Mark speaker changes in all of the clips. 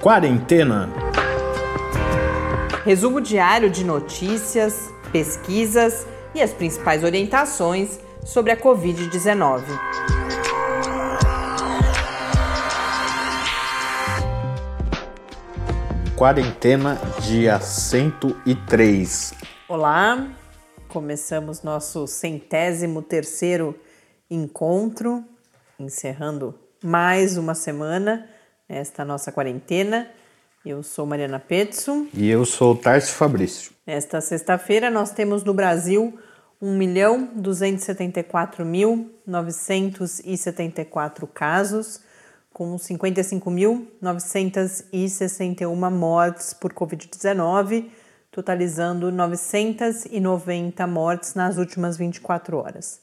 Speaker 1: Quarentena.
Speaker 2: Resumo diário de notícias, pesquisas e as principais orientações sobre a Covid-19.
Speaker 1: Quarentena, dia 103.
Speaker 2: Olá, começamos nosso centésimo terceiro encontro, encerrando mais uma semana nesta nossa quarentena. Eu sou Mariana Petson.
Speaker 1: E eu sou Tarso Fabrício.
Speaker 2: Nesta sexta-feira nós temos no Brasil 1.274.974 casos, com 55.961 mortes por Covid-19, totalizando 990 mortes nas últimas 24 horas.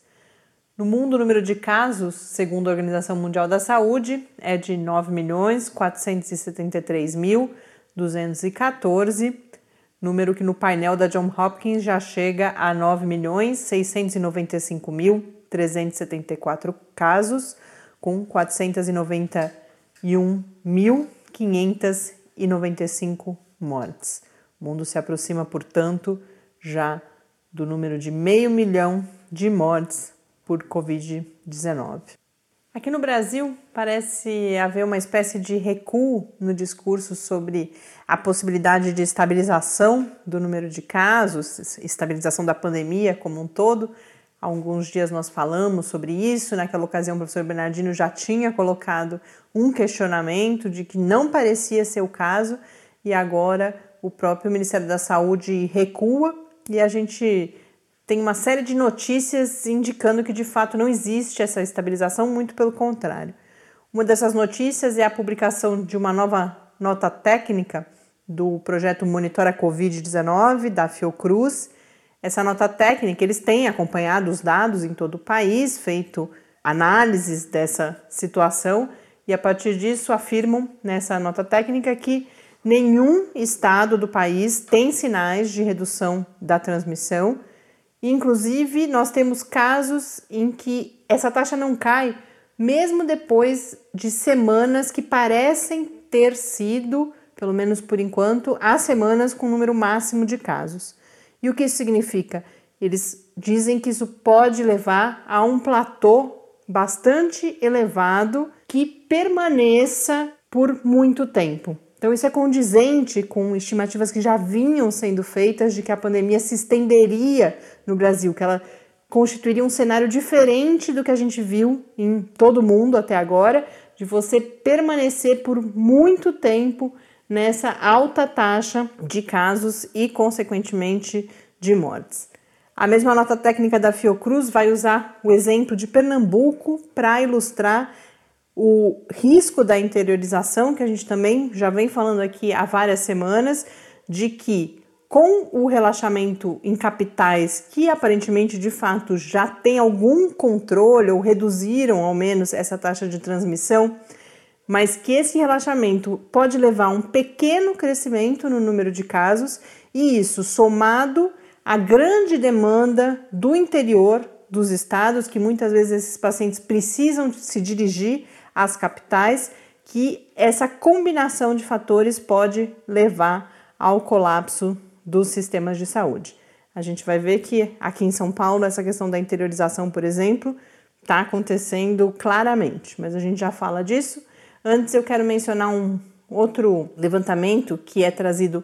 Speaker 2: No mundo, o número de casos, segundo a Organização Mundial da Saúde, é de 9.473.214, número que no painel da John Hopkins já chega a 9.695.374 casos, com 491.595 mortes. O mundo se aproxima, portanto, já do número de meio milhão de mortes por Covid-19. Aqui no Brasil, parece haver uma espécie de recuo no discurso sobre a possibilidade de estabilização do número de casos, estabilização da pandemia como um todo. Há alguns dias nós falamos sobre isso. Naquela ocasião, o professor Bernardino já tinha colocado um questionamento de que não parecia ser o caso, e agora o próprio Ministério da Saúde recua e a gente tem uma série de notícias indicando que de fato não existe essa estabilização, muito pelo contrário. Uma dessas notícias é a publicação de uma nova nota técnica do projeto Monitora Covid-19 da Fiocruz. Essa nota técnica, eles têm acompanhado os dados em todo o país, feito análises dessa situação e a partir disso afirmam nessa nota técnica que nenhum estado do país tem sinais de redução da transmissão Inclusive, nós temos casos em que essa taxa não cai, mesmo depois de semanas que parecem ter sido, pelo menos por enquanto, as semanas com número máximo de casos. E o que isso significa? Eles dizem que isso pode levar a um platô bastante elevado que permaneça por muito tempo. Então, isso é condizente com estimativas que já vinham sendo feitas de que a pandemia se estenderia no Brasil, que ela constituiria um cenário diferente do que a gente viu em todo o mundo até agora, de você permanecer por muito tempo nessa alta taxa de casos e, consequentemente, de mortes. A mesma nota técnica da Fiocruz vai usar o exemplo de Pernambuco para ilustrar o risco da interiorização, que a gente também já vem falando aqui há várias semanas, de que com o relaxamento em capitais que aparentemente de fato já tem algum controle ou reduziram ao menos essa taxa de transmissão, mas que esse relaxamento pode levar a um pequeno crescimento no número de casos e isso somado à grande demanda do interior dos estados, que muitas vezes esses pacientes precisam se dirigir às capitais, que essa combinação de fatores pode levar ao colapso dos sistemas de saúde. A gente vai ver que aqui em São Paulo essa questão da interiorização, por exemplo, está acontecendo claramente, mas a gente já fala disso. Antes eu quero mencionar um outro levantamento que é trazido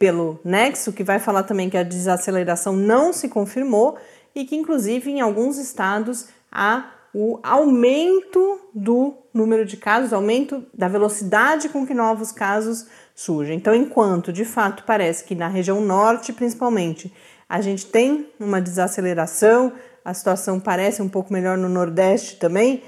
Speaker 2: pelo Nexo, que vai falar também que a desaceleração não se confirmou e que, inclusive, em alguns estados há o aumento do número de casos, aumento da velocidade com que novos casos surgem. Então, enquanto de fato parece que na região norte, principalmente, a gente tem uma desaceleração, a situação parece um pouco melhor no nordeste também.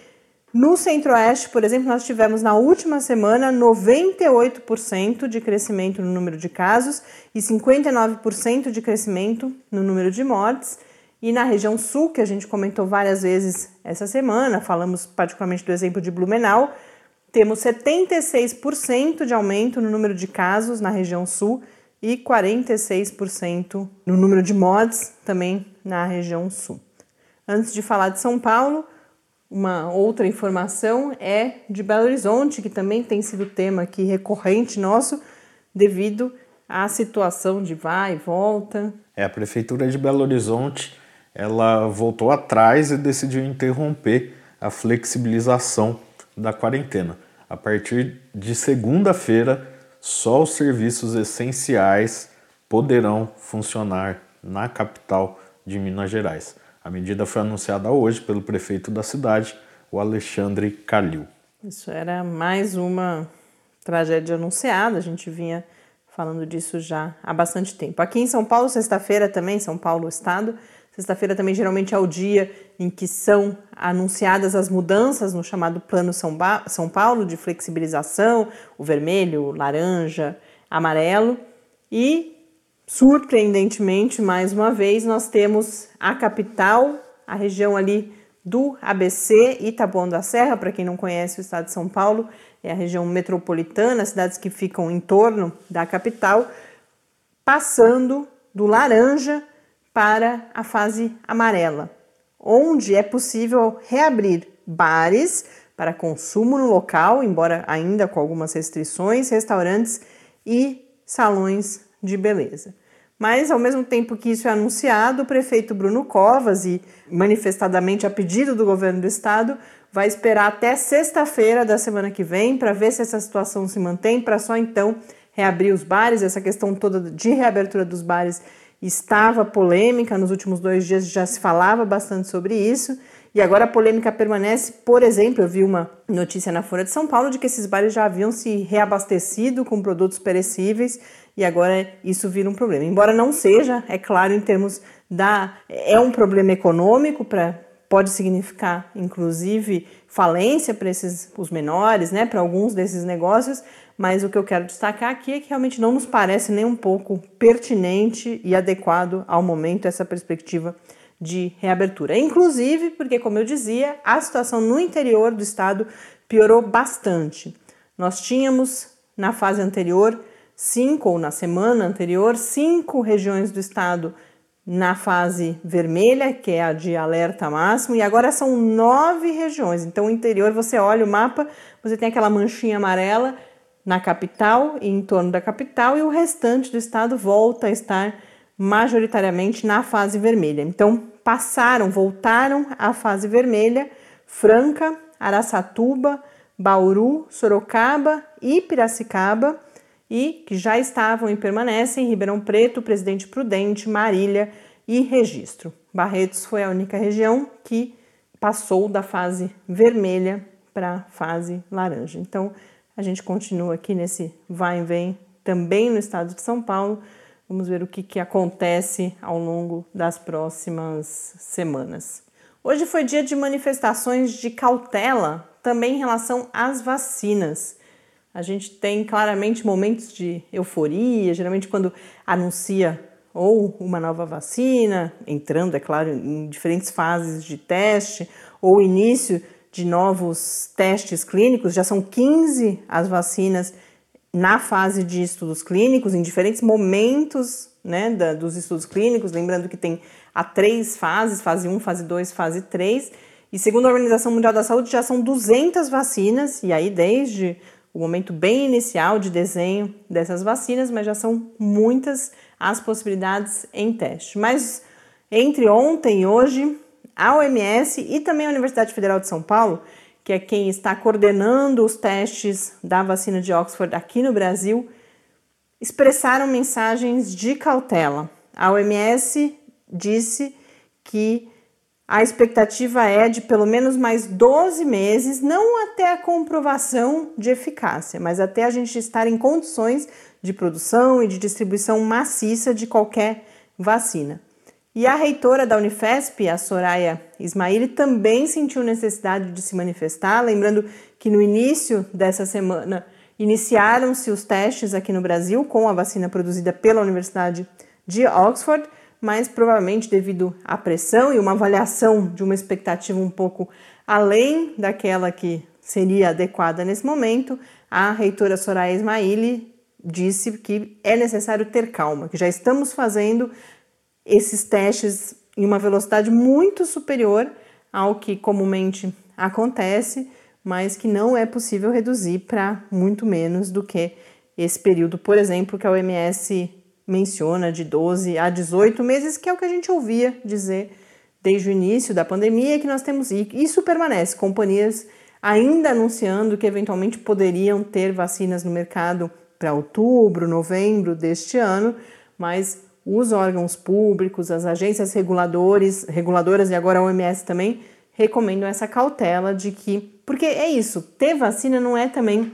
Speaker 2: No centro-oeste, por exemplo, nós tivemos na última semana 98% de crescimento no número de casos e 59% de crescimento no número de mortes. E na região sul, que a gente comentou várias vezes essa semana, falamos particularmente do exemplo de Blumenau, temos 76% de aumento no número de casos na região sul e 46% no número de mortes também na região sul. Antes de falar de São Paulo, uma outra informação é de Belo Horizonte, que também tem sido tema aqui recorrente nosso, devido à situação de vai e volta.
Speaker 1: É, a Prefeitura de Belo Horizonte ela voltou atrás e decidiu interromper a flexibilização da quarentena. A partir de segunda-feira, só os serviços essenciais poderão funcionar na capital de Minas Gerais. A medida foi anunciada hoje pelo prefeito da cidade, o Alexandre Calil.
Speaker 2: Isso era mais uma tragédia anunciada, a gente vinha falando disso já há bastante tempo. Aqui em São Paulo, sexta-feira também, São Paulo, estado, sexta-feira também geralmente é o dia em que são anunciadas as mudanças no chamado Plano São, ba São Paulo de flexibilização, o vermelho, o laranja, amarelo. E Surpreendentemente, mais uma vez, nós temos a capital, a região ali do ABC, Itaboão da Serra, para quem não conhece o estado de São Paulo, é a região metropolitana, cidades que ficam em torno da capital, passando do laranja para a fase amarela, onde é possível reabrir bares para consumo no local, embora ainda com algumas restrições, restaurantes e salões de beleza. Mas, ao mesmo tempo que isso é anunciado, o prefeito Bruno Covas, e manifestadamente a pedido do governo do estado, vai esperar até sexta-feira da semana que vem para ver se essa situação se mantém, para só então reabrir os bares. Essa questão toda de reabertura dos bares estava polêmica, nos últimos dois dias já se falava bastante sobre isso. E agora a polêmica permanece, por exemplo, eu vi uma notícia na Folha de São Paulo de que esses bares já haviam se reabastecido com produtos perecíveis e agora isso vira um problema. Embora não seja, é claro, em termos da. É um problema econômico, para pode significar, inclusive, falência para esses os menores, né, para alguns desses negócios, mas o que eu quero destacar aqui é que realmente não nos parece nem um pouco pertinente e adequado ao momento essa perspectiva de reabertura. Inclusive, porque, como eu dizia, a situação no interior do estado piorou bastante. Nós tínhamos, na fase anterior, cinco, ou na semana anterior, cinco regiões do estado na fase vermelha, que é a de alerta máximo, e agora são nove regiões. Então, o interior, você olha o mapa, você tem aquela manchinha amarela na capital e em torno da capital, e o restante do estado volta a estar majoritariamente na fase vermelha. Então, passaram, voltaram à fase vermelha Franca, Araçatuba, Bauru, Sorocaba e Piracicaba e que já estavam e permanecem Ribeirão Preto, Presidente Prudente, Marília e Registro. Barretos foi a única região que passou da fase vermelha para a fase laranja. Então, a gente continua aqui nesse vai e vem também no estado de São Paulo. Vamos ver o que, que acontece ao longo das próximas semanas. Hoje foi dia de manifestações de cautela também em relação às vacinas. A gente tem claramente momentos de euforia, geralmente quando anuncia ou uma nova vacina, entrando, é claro, em diferentes fases de teste, ou início de novos testes clínicos, já são 15 as vacinas na fase de estudos clínicos, em diferentes momentos né, da, dos estudos clínicos, lembrando que tem a três fases, fase 1, fase 2, fase 3, e segundo a Organização Mundial da Saúde já são 200 vacinas, e aí desde o momento bem inicial de desenho dessas vacinas, mas já são muitas as possibilidades em teste. Mas entre ontem e hoje, a OMS e também a Universidade Federal de São Paulo, que é quem está coordenando os testes da vacina de Oxford aqui no Brasil, expressaram mensagens de cautela. A OMS disse que a expectativa é de pelo menos mais 12 meses, não até a comprovação de eficácia, mas até a gente estar em condições de produção e de distribuição maciça de qualquer vacina. E a reitora da Unifesp, a Soraya Ismaili, também sentiu necessidade de se manifestar, lembrando que no início dessa semana iniciaram-se os testes aqui no Brasil com a vacina produzida pela Universidade de Oxford mas provavelmente devido à pressão e uma avaliação de uma expectativa um pouco além daquela que seria adequada nesse momento, a reitora Soraya Ismaili disse que é necessário ter calma, que já estamos fazendo esses testes em uma velocidade muito superior ao que comumente acontece, mas que não é possível reduzir para muito menos do que esse período, por exemplo, que a OMS menciona de 12 a 18 meses, que é o que a gente ouvia dizer desde o início da pandemia, que nós temos e isso permanece, companhias ainda anunciando que eventualmente poderiam ter vacinas no mercado para outubro, novembro deste ano, mas os órgãos públicos, as agências reguladores, reguladoras e agora a OMS também recomendam essa cautela de que, porque é isso, ter vacina não é também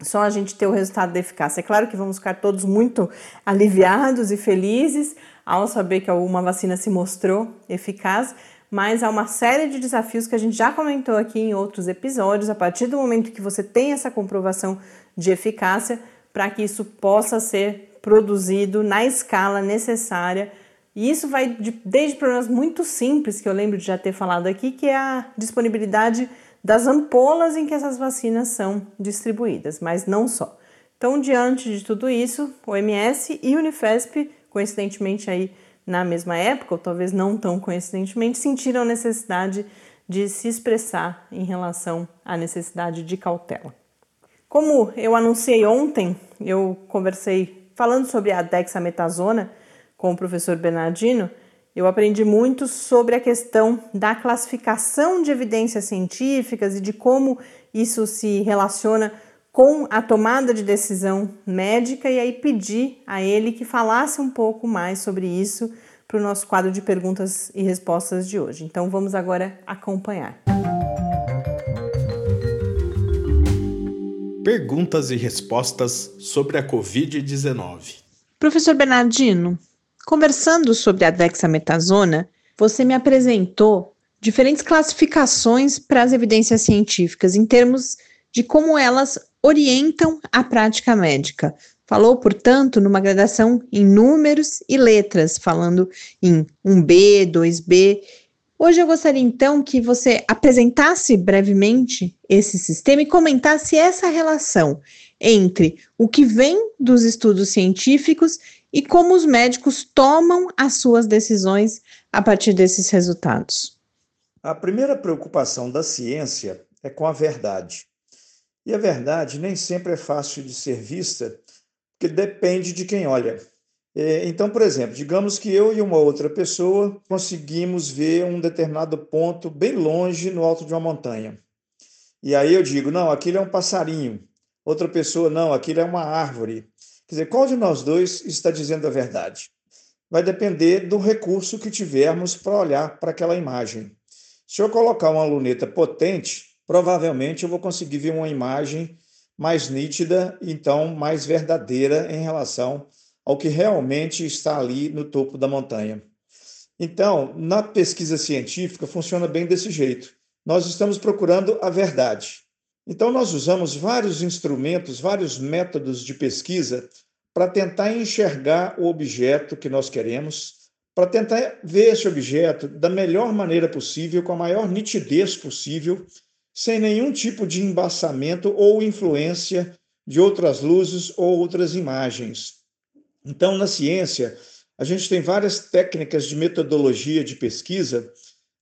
Speaker 2: só a gente ter o resultado da eficácia. É claro que vamos ficar todos muito aliviados e felizes ao saber que alguma vacina se mostrou eficaz, mas há uma série de desafios que a gente já comentou aqui em outros episódios. A partir do momento que você tem essa comprovação de eficácia, para que isso possa ser produzido na escala necessária. E isso vai de, desde problemas muito simples, que eu lembro de já ter falado aqui, que é a disponibilidade das ampolas em que essas vacinas são distribuídas, mas não só. Então, diante de tudo isso, o MS e Unifesp, coincidentemente aí na mesma época, ou talvez não tão coincidentemente, sentiram a necessidade de se expressar em relação à necessidade de cautela. Como eu anunciei ontem, eu conversei falando sobre a dexametasona com o professor Bernardino, eu aprendi muito sobre a questão da classificação de evidências científicas e de como isso se relaciona com a tomada de decisão médica e aí pedi a ele que falasse um pouco mais sobre isso para o nosso quadro de perguntas e respostas de hoje. Então vamos agora acompanhar.
Speaker 1: Perguntas e respostas sobre a Covid-19.
Speaker 2: Professor Bernardino, Conversando sobre a dexametasona, você me apresentou diferentes classificações para as evidências científicas em termos de como elas orientam a prática médica. Falou, portanto, numa gradação em números e letras, falando em 1B, 2B. Hoje eu gostaria então que você apresentasse brevemente esse sistema e comentasse essa relação entre o que vem dos estudos científicos e como os médicos tomam as suas decisões a partir desses resultados.
Speaker 3: A primeira preocupação da ciência é com a verdade. E a verdade nem sempre é fácil de ser vista, porque depende de quem olha. É, então, por exemplo, digamos que eu e uma outra pessoa conseguimos ver um determinado ponto bem longe no alto de uma montanha. E aí eu digo, não, aquilo é um passarinho. Outra pessoa, não, aquilo é uma árvore. Quer dizer, qual de nós dois está dizendo a verdade? Vai depender do recurso que tivermos para olhar para aquela imagem. Se eu colocar uma luneta potente, provavelmente eu vou conseguir ver uma imagem mais nítida, então mais verdadeira em relação ao que realmente está ali no topo da montanha. Então, na pesquisa científica funciona bem desse jeito. Nós estamos procurando a verdade. Então, nós usamos vários instrumentos, vários métodos de pesquisa para tentar enxergar o objeto que nós queremos, para tentar ver esse objeto da melhor maneira possível, com a maior nitidez possível, sem nenhum tipo de embaçamento ou influência de outras luzes ou outras imagens. Então, na ciência, a gente tem várias técnicas de metodologia de pesquisa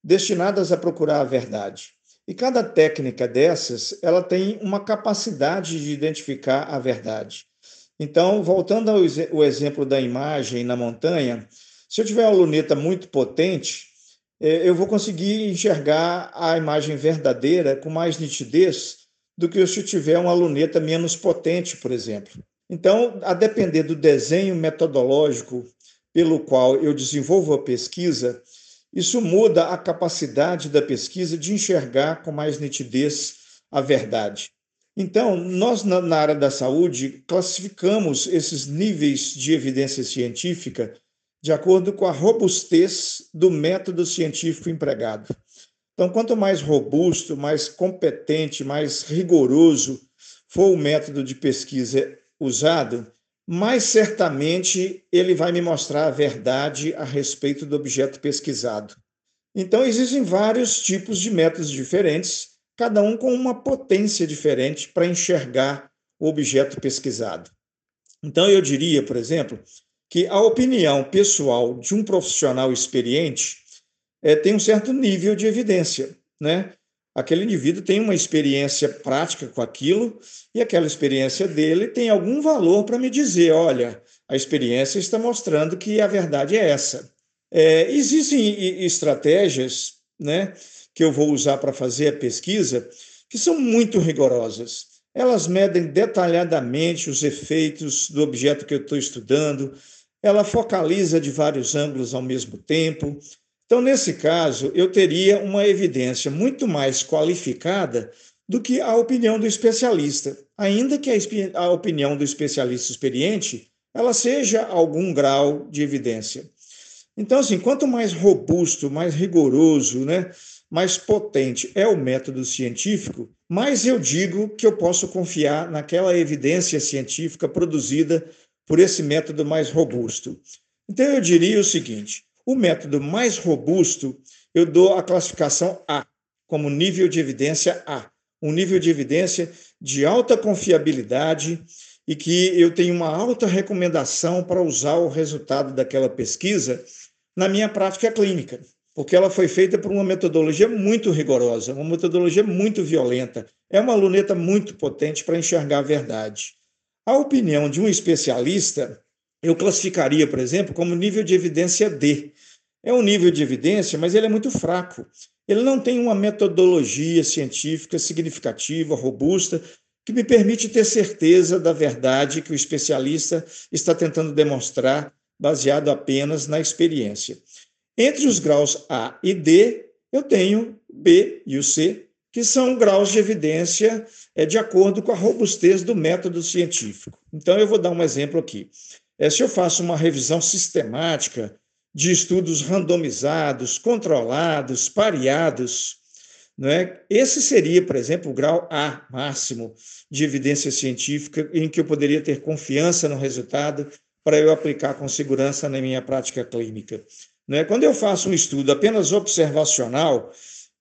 Speaker 3: destinadas a procurar a verdade. E cada técnica dessas, ela tem uma capacidade de identificar a verdade. Então, voltando ao exemplo da imagem na montanha, se eu tiver uma luneta muito potente, é, eu vou conseguir enxergar a imagem verdadeira com mais nitidez do que se eu tiver uma luneta menos potente, por exemplo. Então, a depender do desenho metodológico pelo qual eu desenvolvo a pesquisa, isso muda a capacidade da pesquisa de enxergar com mais nitidez a verdade. Então, nós, na, área da saúde, classificamos esses níveis de evidência científica de acordo com a robustez do método científico empregado. Então, quanto mais robusto, mais competente, mais rigoroso for o método de pesquisa usado, mais certamente ele vai me mostrar a verdade a respeito do objeto pesquisado. Então, existem vários tipos de métodos diferentes, cada um com uma potência diferente para enxergar o objeto pesquisado. Então, eu diria, por exemplo, que a opinião pessoal de um profissional experiente é, tem um certo nível de evidência, né? Aquele indivíduo tem uma experiência prática com aquilo e aquela experiência dele tem algum valor para me dizer: olha, a experiência está mostrando que a verdade é essa. É, existem estratégias né, que eu vou usar para fazer a pesquisa que são muito rigorosas. Elas medem detalhadamente os efeitos do objeto que eu estou estudando, ela focaliza de vários ângulos ao mesmo tempo. Então, nesse caso, eu teria uma evidência muito mais qualificada do que a opinião do especialista, ainda que a, opinião do especialista experiente ela seja algum grau de evidência. Então, assim, quanto mais robusto, mais rigoroso, né, mais potente é o método científico, mais eu digo que eu posso confiar naquela evidência científica produzida por esse método mais robusto. Então, eu diria o seguinte: o método mais robusto, eu dou a classificação A, como nível de evidência A, um nível de evidência de alta confiabilidade e que eu tenho uma alta recomendação para usar o resultado daquela pesquisa na minha prática clínica, porque ela foi feita por uma metodologia muito rigorosa, uma metodologia muito violenta. É uma luneta muito potente para enxergar a verdade. A opinião de um especialista, eu classificaria, por exemplo, como nível de evidência D. É um nível de evidência, mas ele é muito fraco. Ele não tem uma metodologia científica significativa, robusta, que me permite ter certeza da verdade que o especialista está tentando demonstrar, baseado apenas na experiência. Entre os graus A e D, eu tenho B e o C, que são graus de evidência é, de acordo com a robustez do método científico. Então, eu vou dar um exemplo aqui. É, se eu faço uma revisão sistemática de estudos randomizados, controlados, pareados, é? Esse seria, por exemplo, o grau A máximo de evidência científica em que eu poderia ter confiança no resultado para eu aplicar com segurança na minha prática clínica. É? Quando eu faço um estudo apenas observacional,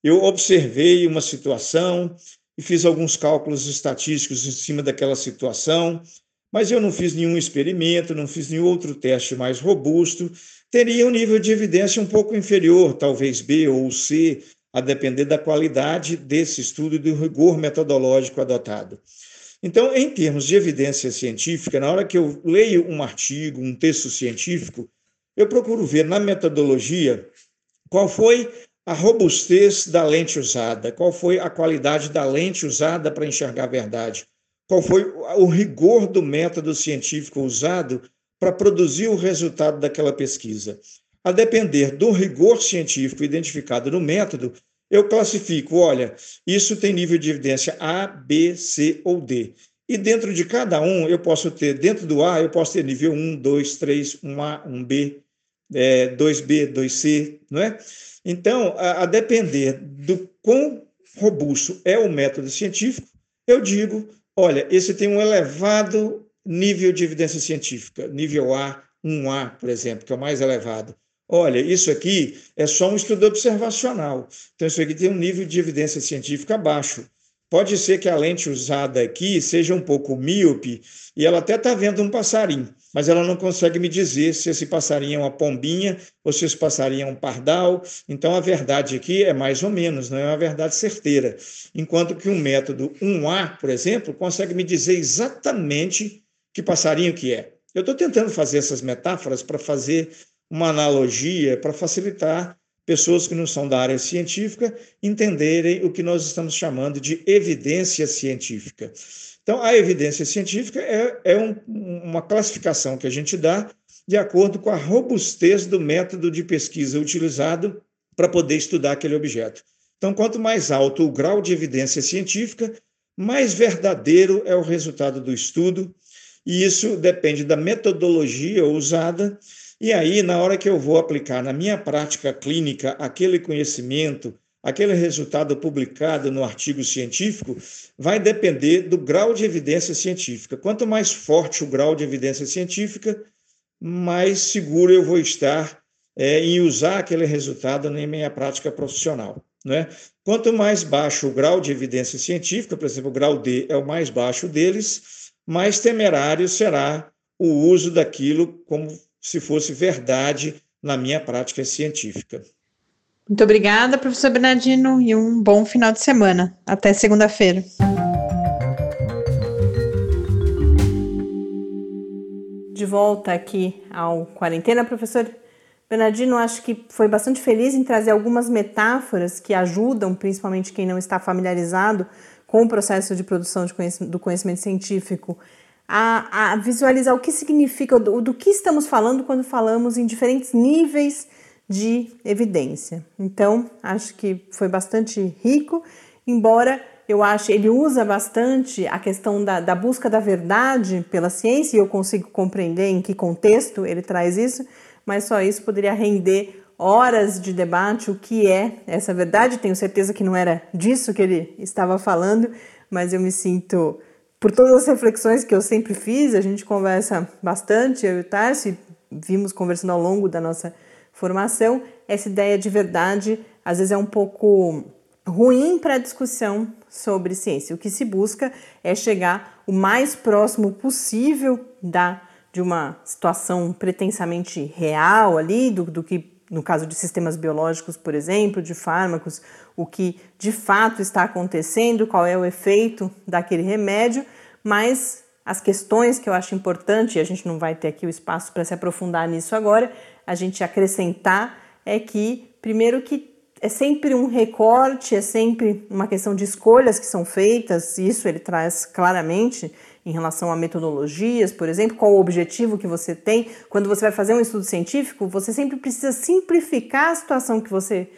Speaker 3: eu observei uma situação e fiz alguns cálculos estatísticos em cima daquela situação, mas eu não fiz nenhum experimento, não fiz nenhum outro teste mais robusto, teria um nível de evidência um pouco inferior, talvez B ou C, a depender da qualidade desse estudo e do rigor metodológico adotado. Então, em termos de evidência científica, na hora que eu leio um artigo, um texto científico, eu procuro ver na metodologia qual foi a robustez da lente usada, qual foi a qualidade da lente usada para enxergar a verdade, qual foi o rigor do método científico usado para produzir o resultado daquela pesquisa. A depender do rigor científico identificado no método, eu classifico, olha, isso tem nível de evidência A, B, C ou D. E dentro de cada um, eu posso ter, dentro do A, eu posso ter nível 1, 2, 3, 1A, 1B, é, 2B, 2C, não é? Então, a, a depender do quão robusto é o método científico, eu digo, olha, esse tem um elevado nível de evidência científica, nível A, 1A, por exemplo, que é o mais elevado. Olha, isso aqui é só um estudo observacional. Então, isso aqui tem um nível de evidência científica baixo. Pode ser que a lente usada aqui seja um pouco míope e ela até está vendo um passarinho, mas ela não consegue me dizer se esse passarinho é uma pombinha ou se esse passarinho é um pardal. Então, a verdade aqui é mais ou menos, não é uma verdade certeira. Enquanto que um método 1A, por exemplo, consegue me dizer exatamente que passarinho que é. Eu estou tentando fazer essas metáforas para fazer uma analogia para facilitar pessoas que não são da área científica entenderem o que nós estamos chamando de evidência científica. Então, a evidência científica é, é um, uma classificação que a gente dá de acordo com a robustez do método de pesquisa utilizado para poder estudar aquele objeto. Então, quanto mais alto o grau de evidência científica, mais verdadeiro é o resultado do estudo, e isso depende da metodologia usada e aí, na hora que eu vou aplicar na minha prática clínica aquele conhecimento, aquele resultado publicado no artigo científico, vai depender do grau de evidência científica. Quanto mais forte o grau de evidência científica, mais seguro eu vou estar é, em usar aquele resultado na minha prática profissional. Né? Quanto mais baixo o grau de evidência científica, por exemplo, o grau D é o mais baixo deles, mais temerário será o uso daquilo como se fosse verdade na minha prática científica.
Speaker 2: Muito obrigada, professor Bernardino, e um bom final de semana. Até segunda-feira. De volta aqui ao Quarentena, professor Bernardino, acho que foi bastante feliz em trazer algumas metáforas que ajudam, principalmente quem não está familiarizado com o processo de produção de conhecimento, do conhecimento científico, a, a visualizar o que significa, do, do que estamos falando quando falamos em diferentes níveis de evidência. Então, acho que foi bastante rico, embora eu acho ele usa bastante a questão da, da busca da verdade pela ciência, e eu consigo compreender em que contexto ele traz isso, mas só isso poderia render horas de debate o que é essa verdade. Tenho certeza que não era disso que ele estava falando, mas eu me sinto, por todas as reflexões que eu sempre fiz, a gente conversa bastante, eu e o Tarsi, vimos conversando ao longo da nossa formação, essa ideia de verdade às vezes é um pouco ruim para a discussão sobre ciência. O que se busca é chegar o mais próximo possível da de uma situação pretensamente real ali, do, do que no caso de sistemas biológicos, por exemplo, de fármacos, o que de fato está acontecendo, qual é o efeito daquele remédio, mas as questões que eu acho importante, e a gente não vai ter aqui o espaço para se aprofundar nisso agora, a gente acrescentar é que, primeiro, que é sempre um recorte, é sempre uma questão de escolhas que são feitas, isso ele traz claramente em relação a metodologias, por exemplo, qual o objetivo que você tem. Quando você vai fazer um estudo científico, você sempre precisa simplificar a situação que você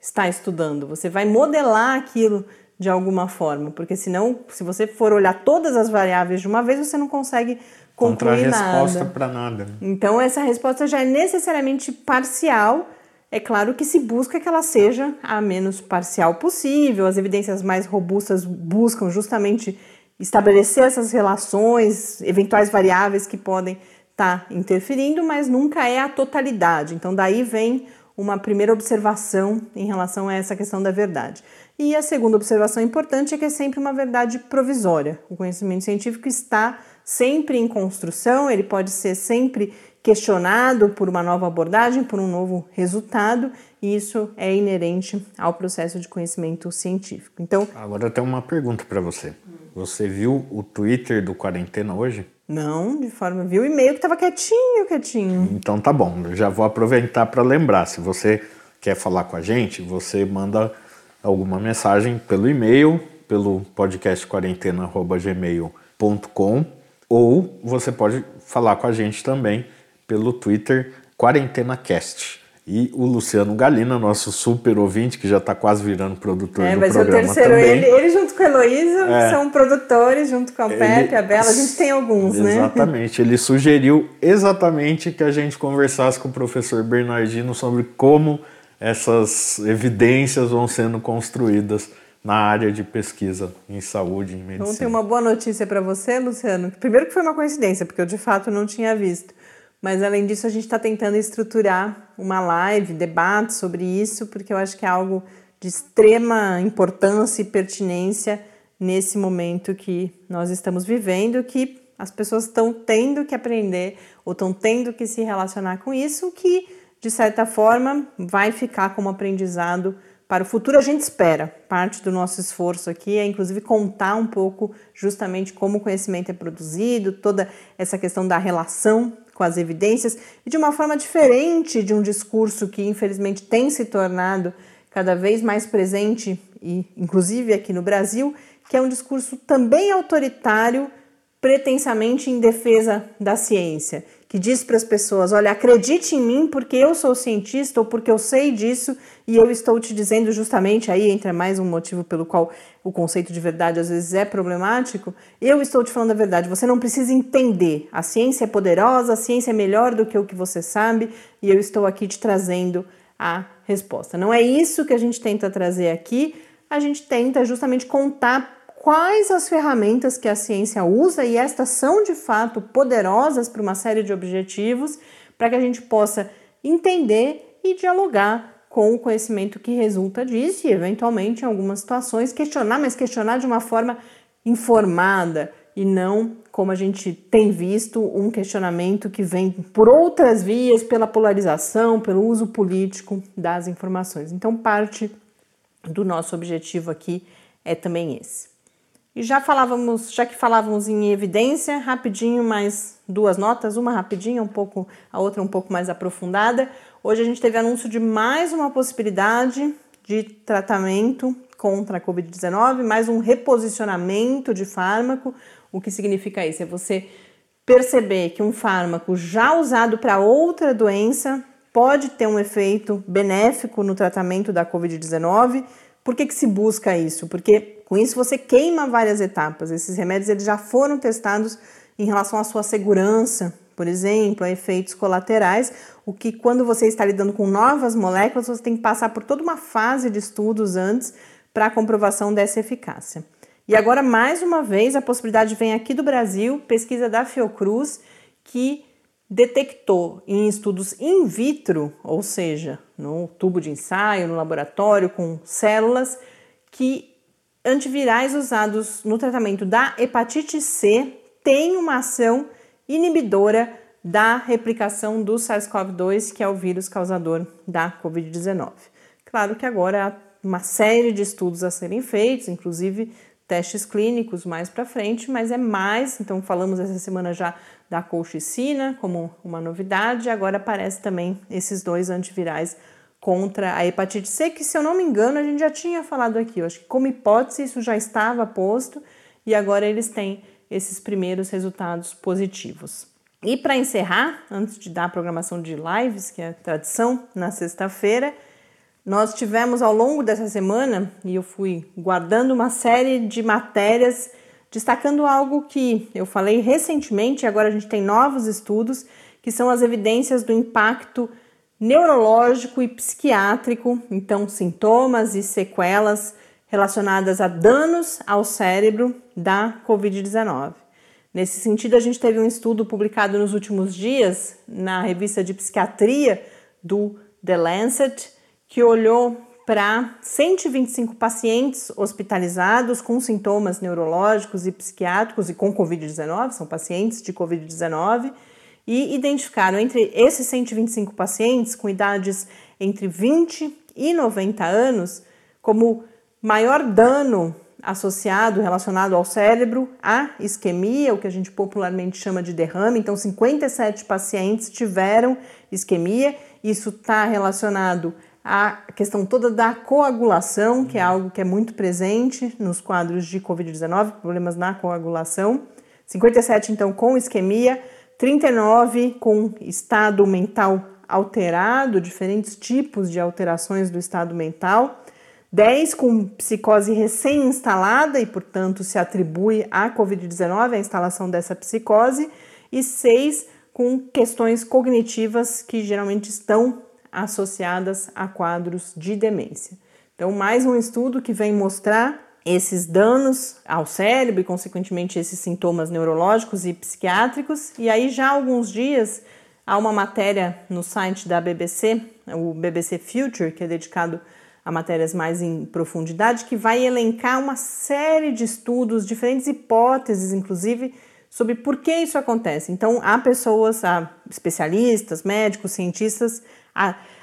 Speaker 2: está estudando, você vai modelar aquilo de alguma forma, porque senão, se você for olhar todas as variáveis de uma vez, você não consegue concluir
Speaker 1: nada. resposta para nada. Né?
Speaker 2: Então essa resposta já é necessariamente parcial. É claro que se busca que ela seja a menos parcial possível. As evidências mais robustas buscam justamente estabelecer essas relações, eventuais variáveis que podem estar tá interferindo, mas nunca é a totalidade. Então daí vem uma primeira observação em relação a essa questão da verdade. E a segunda observação importante é que é sempre uma verdade provisória. O conhecimento científico está sempre em construção, ele pode ser sempre questionado por uma nova abordagem, por um novo resultado, e isso é inerente ao processo de conhecimento científico. Então,
Speaker 1: agora eu tenho uma pergunta para você. Você viu o Twitter do Quarentena hoje?
Speaker 2: Não, de forma. Viu o e-mail que estava quietinho, quietinho.
Speaker 1: Então tá bom, eu já vou aproveitar para lembrar. Se você quer falar com a gente, você manda alguma mensagem pelo e-mail, pelo podcastquarentena.gmail.com ou você pode falar com a gente também pelo Twitter QuarentenaCast. E o Luciano Galina, nosso super ouvinte, que já está quase virando produtor é, do programa
Speaker 2: o terceiro,
Speaker 1: também.
Speaker 2: Ele, ele junto com o Heloísa é, são produtores, junto com a Pepe, a Bela, a gente tem alguns,
Speaker 1: exatamente, né? Exatamente, ele sugeriu exatamente que a gente conversasse com o professor Bernardino sobre como essas evidências vão sendo construídas na área de pesquisa em saúde e medicina.
Speaker 2: Então tem uma boa notícia para você, Luciano. Primeiro que foi uma coincidência, porque eu de fato não tinha visto. Mas além disso, a gente está tentando estruturar uma live, debate sobre isso, porque eu acho que é algo de extrema importância e pertinência nesse momento que nós estamos vivendo, que as pessoas estão tendo que aprender ou estão tendo que se relacionar com isso, que de certa forma vai ficar como aprendizado para o futuro. A gente espera. Parte do nosso esforço aqui é inclusive contar um pouco justamente como o conhecimento é produzido, toda essa questão da relação com as evidências e de uma forma diferente de um discurso que infelizmente tem se tornado cada vez mais presente e inclusive aqui no Brasil, que é um discurso também autoritário, pretensamente em defesa da ciência que diz para as pessoas: olha, acredite em mim porque eu sou cientista ou porque eu sei disso e eu estou te dizendo justamente aí entra mais um motivo pelo qual o conceito de verdade às vezes é problemático. Eu estou te falando a verdade. Você não precisa entender. A ciência é poderosa, a ciência é melhor do que o que você sabe e eu estou aqui te trazendo a resposta. Não é isso que a gente tenta trazer aqui. A gente tenta justamente contar quais as ferramentas que a ciência usa e estas são de fato poderosas para uma série de objetivos, para que a gente possa entender e dialogar com o conhecimento que resulta disso e, eventualmente, em algumas situações, questionar, mas questionar de uma forma informada, e não como a gente tem visto um questionamento que vem por outras vias, pela polarização, pelo uso político das informações. Então, parte do nosso objetivo aqui é também esse. E já falávamos, já que falávamos em evidência, rapidinho mais duas notas, uma rapidinha, um pouco, a outra um pouco mais aprofundada. Hoje a gente teve anúncio de mais uma possibilidade de tratamento contra a COVID-19, mais um reposicionamento de fármaco. O que significa isso? É você perceber que um fármaco já usado para outra doença pode ter um efeito benéfico no tratamento da COVID-19. Por que, que se busca isso? Porque com isso você queima várias etapas. Esses remédios eles já foram testados em relação à sua segurança, por exemplo, a efeitos colaterais, o que quando você está lidando com novas moléculas, você tem que passar por toda uma fase de estudos antes para a comprovação dessa eficácia. E agora, mais uma vez, a possibilidade vem aqui do Brasil, pesquisa da Fiocruz, que detectou em estudos in vitro, ou seja, no tubo de ensaio, no laboratório, com células, que antivirais usados no tratamento da hepatite C têm uma ação inibidora da replicação do SARS-CoV-2, que é o vírus causador da Covid-19. Claro que agora há uma série de estudos a serem feitos, inclusive testes clínicos mais para frente, mas é mais, então falamos essa semana já da colchicina como uma novidade, agora aparece também esses dois antivirais contra a hepatite C, que se eu não me engano a gente já tinha falado aqui, eu acho que como hipótese isso já estava posto e agora eles têm esses primeiros resultados positivos. E para encerrar, antes de dar a programação de lives, que é a tradição na sexta-feira, nós tivemos ao longo dessa semana, e eu fui guardando uma série de matérias destacando algo que eu falei recentemente, e agora a gente tem novos estudos, que são as evidências do impacto neurológico e psiquiátrico, então sintomas e sequelas relacionadas a danos ao cérebro da Covid-19. Nesse sentido, a gente teve um estudo publicado nos últimos dias na revista de psiquiatria do The Lancet, que olhou para 125 pacientes hospitalizados com sintomas neurológicos e psiquiátricos e com Covid-19, são pacientes de Covid-19, e identificaram entre esses 125 pacientes com idades entre 20 e 90 anos como maior dano associado, relacionado ao cérebro, a isquemia, o que a gente popularmente chama de derrame. Então, 57 pacientes tiveram isquemia. Isso está relacionado a questão toda da coagulação, que é algo que é muito presente nos quadros de Covid-19, problemas na coagulação. 57 então com isquemia, 39 com estado mental alterado, diferentes tipos de alterações do estado mental. 10 com psicose recém-instalada e, portanto, se atribui à Covid-19 a instalação dessa psicose, e 6 com questões cognitivas que geralmente estão associadas a quadros de demência. Então, mais um estudo que vem mostrar esses danos ao cérebro e, consequentemente, esses sintomas neurológicos e psiquiátricos. E aí, já há alguns dias, há uma matéria no site da BBC, o BBC Future, que é dedicado a matérias mais em profundidade, que vai elencar uma série de estudos, diferentes hipóteses, inclusive, sobre por que isso acontece. Então, há pessoas, há especialistas, médicos, cientistas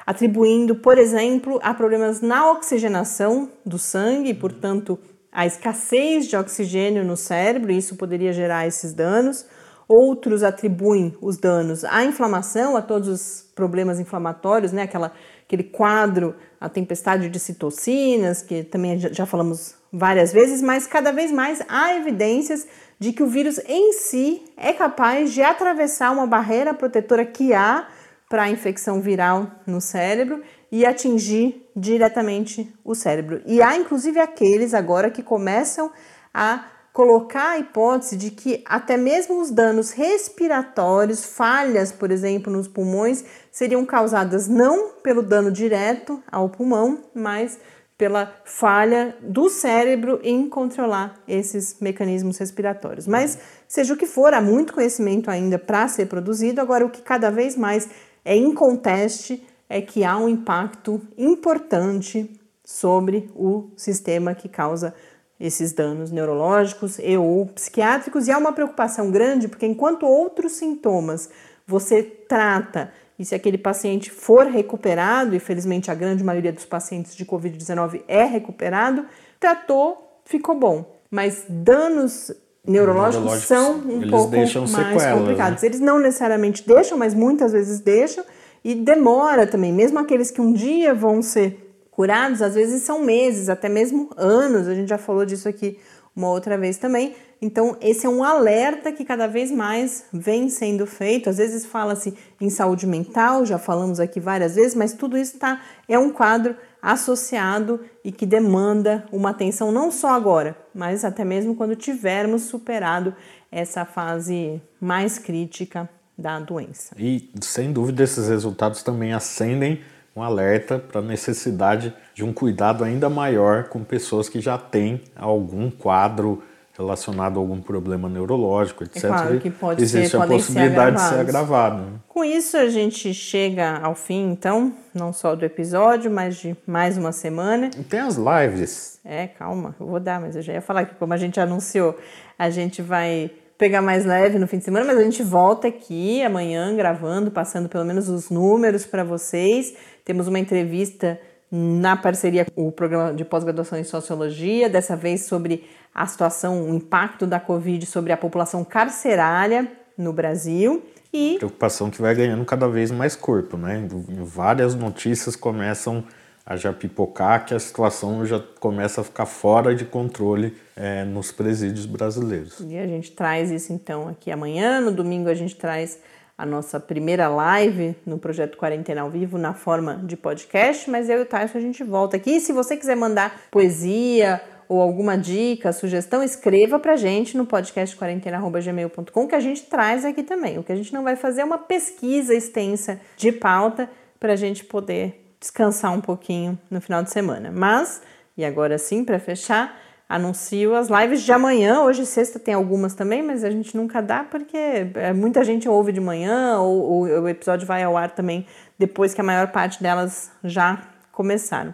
Speaker 2: atribuindo, por exemplo, a problemas na oxigenação do sangue, portanto, a escassez de oxigênio no cérebro, isso poderia gerar esses danos. Outros atribuem os danos à inflamação, a todos os problemas inflamatórios, né? Aquela, aquele quadro, a tempestade de citocinas, que também já falamos várias vezes, mas cada vez mais há evidências de que o vírus em si é capaz de atravessar uma barreira protetora que há para a infecção viral no cérebro e atingir diretamente o cérebro. E há inclusive aqueles agora que começam a colocar a hipótese de que até mesmo os danos respiratórios, falhas, por exemplo, nos pulmões, seriam causadas não pelo dano direto ao pulmão, mas pela falha do cérebro em controlar esses mecanismos respiratórios. Mas, seja o que for, há muito conhecimento ainda para ser produzido. Agora, o que cada vez mais é inconteste é que há um impacto importante sobre o sistema que causa esses danos neurológicos e ou psiquiátricos e é uma preocupação grande porque enquanto outros sintomas você trata e se aquele paciente for recuperado, e felizmente a grande maioria dos pacientes de COVID-19 é recuperado, tratou, ficou bom. Mas danos neurológicos, são um pouco mais sequelas, né? complicados. Né? Eles não necessariamente deixam, mas muitas vezes deixam e demora também. Mesmo aqueles que um dia vão ser curados, às vezes são meses, até mesmo anos. A gente já falou disso aqui uma outra vez também. Então, esse é um alerta que cada vez mais vem sendo feito. Às vezes fala-se em saúde mental, já falamos aqui várias vezes, mas tudo isso tá, é um quadro associado e que demanda uma atenção não só agora, mas até mesmo quando tivermos superado essa fase mais crítica da doença.
Speaker 1: E, sem dúvida, esses resultados também acendem um alerta para a necessidade de um cuidado ainda maior com pessoas que já têm algum quadro relacionado a algum problema neurológico, etc.
Speaker 2: É claro que pode
Speaker 1: Existe
Speaker 2: ser,
Speaker 1: a possibilidade ser de ser agravado. Né?
Speaker 2: Com isso, a gente chega ao fim, então, não só do episódio, mas de mais uma semana.
Speaker 1: E tem as lives.
Speaker 2: É, calma, eu vou dar, mas eu já ia falar que, como a gente anunciou, a gente vai pegar mais leve no fim de semana, mas a gente volta aqui amanhã gravando, passando pelo menos os números para vocês. Temos uma entrevista na parceria com o programa de pós-graduação em sociologia, dessa vez sobre a situação, o impacto da Covid sobre a população carcerária no Brasil. E...
Speaker 1: Preocupação que vai ganhando cada vez mais corpo, né? Várias notícias começam a já pipocar que a situação já começa a ficar fora de controle é, nos presídios brasileiros.
Speaker 2: E a gente traz isso então aqui amanhã. No domingo a gente traz a nossa primeira live no projeto Quarentena ao Vivo na forma de podcast, mas eu e o Tyson a gente volta aqui. E se você quiser mandar poesia ou alguma dica, sugestão, escreva pra gente no podcast quarentena.gmail.com que a gente traz aqui também. O que a gente não vai fazer é uma pesquisa extensa de pauta para a gente poder descansar um pouquinho no final de semana. Mas, e agora sim, para fechar, anuncio as lives de amanhã. Hoje, sexta, tem algumas também, mas a gente nunca dá porque é, muita gente ouve de manhã ou, ou o episódio vai ao ar também depois que a maior parte delas já começaram.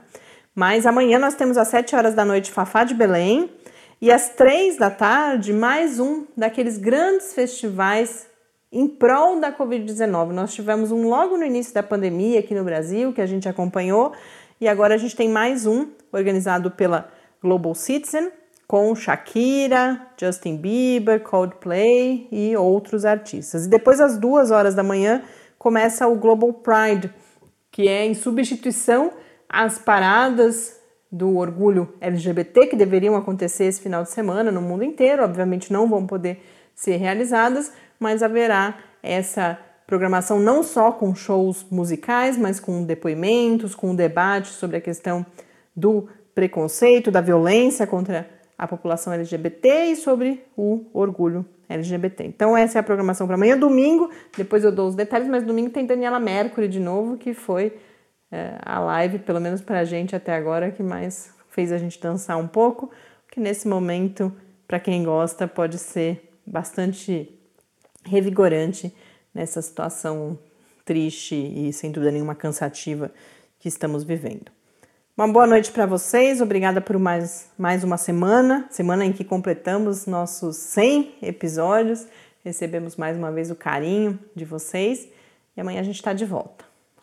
Speaker 2: Mas amanhã nós temos às 7 horas da noite Fafá de Belém e às 3 da tarde mais um daqueles grandes festivais em prol da Covid-19. Nós tivemos um logo no início da pandemia aqui no Brasil que a gente acompanhou e agora a gente tem mais um organizado pela Global Citizen, com Shakira, Justin Bieber, Coldplay e outros artistas. E depois, às duas horas da manhã, começa o Global Pride, que é em substituição às paradas do orgulho LGBT que deveriam acontecer esse final de semana no mundo inteiro. Obviamente não vão poder ser realizadas, mas haverá essa programação não só com shows musicais, mas com depoimentos, com debate sobre a questão do preconceito, da violência contra a população LGBT e sobre o orgulho LGBT. Então essa é a programação para amanhã, domingo. Depois eu dou os detalhes, mas domingo tem Daniela Mercury de novo, que foi é, a live, pelo menos para a gente até agora, que mais fez a gente dançar um pouco. Que nesse momento, para quem gosta, pode ser bastante revigorante nessa situação triste e sem dúvida nenhuma cansativa que estamos vivendo. Uma boa noite para vocês, obrigada por mais, mais uma semana, semana em que completamos nossos 100 episódios, recebemos mais uma vez o carinho de vocês e amanhã a gente está de volta.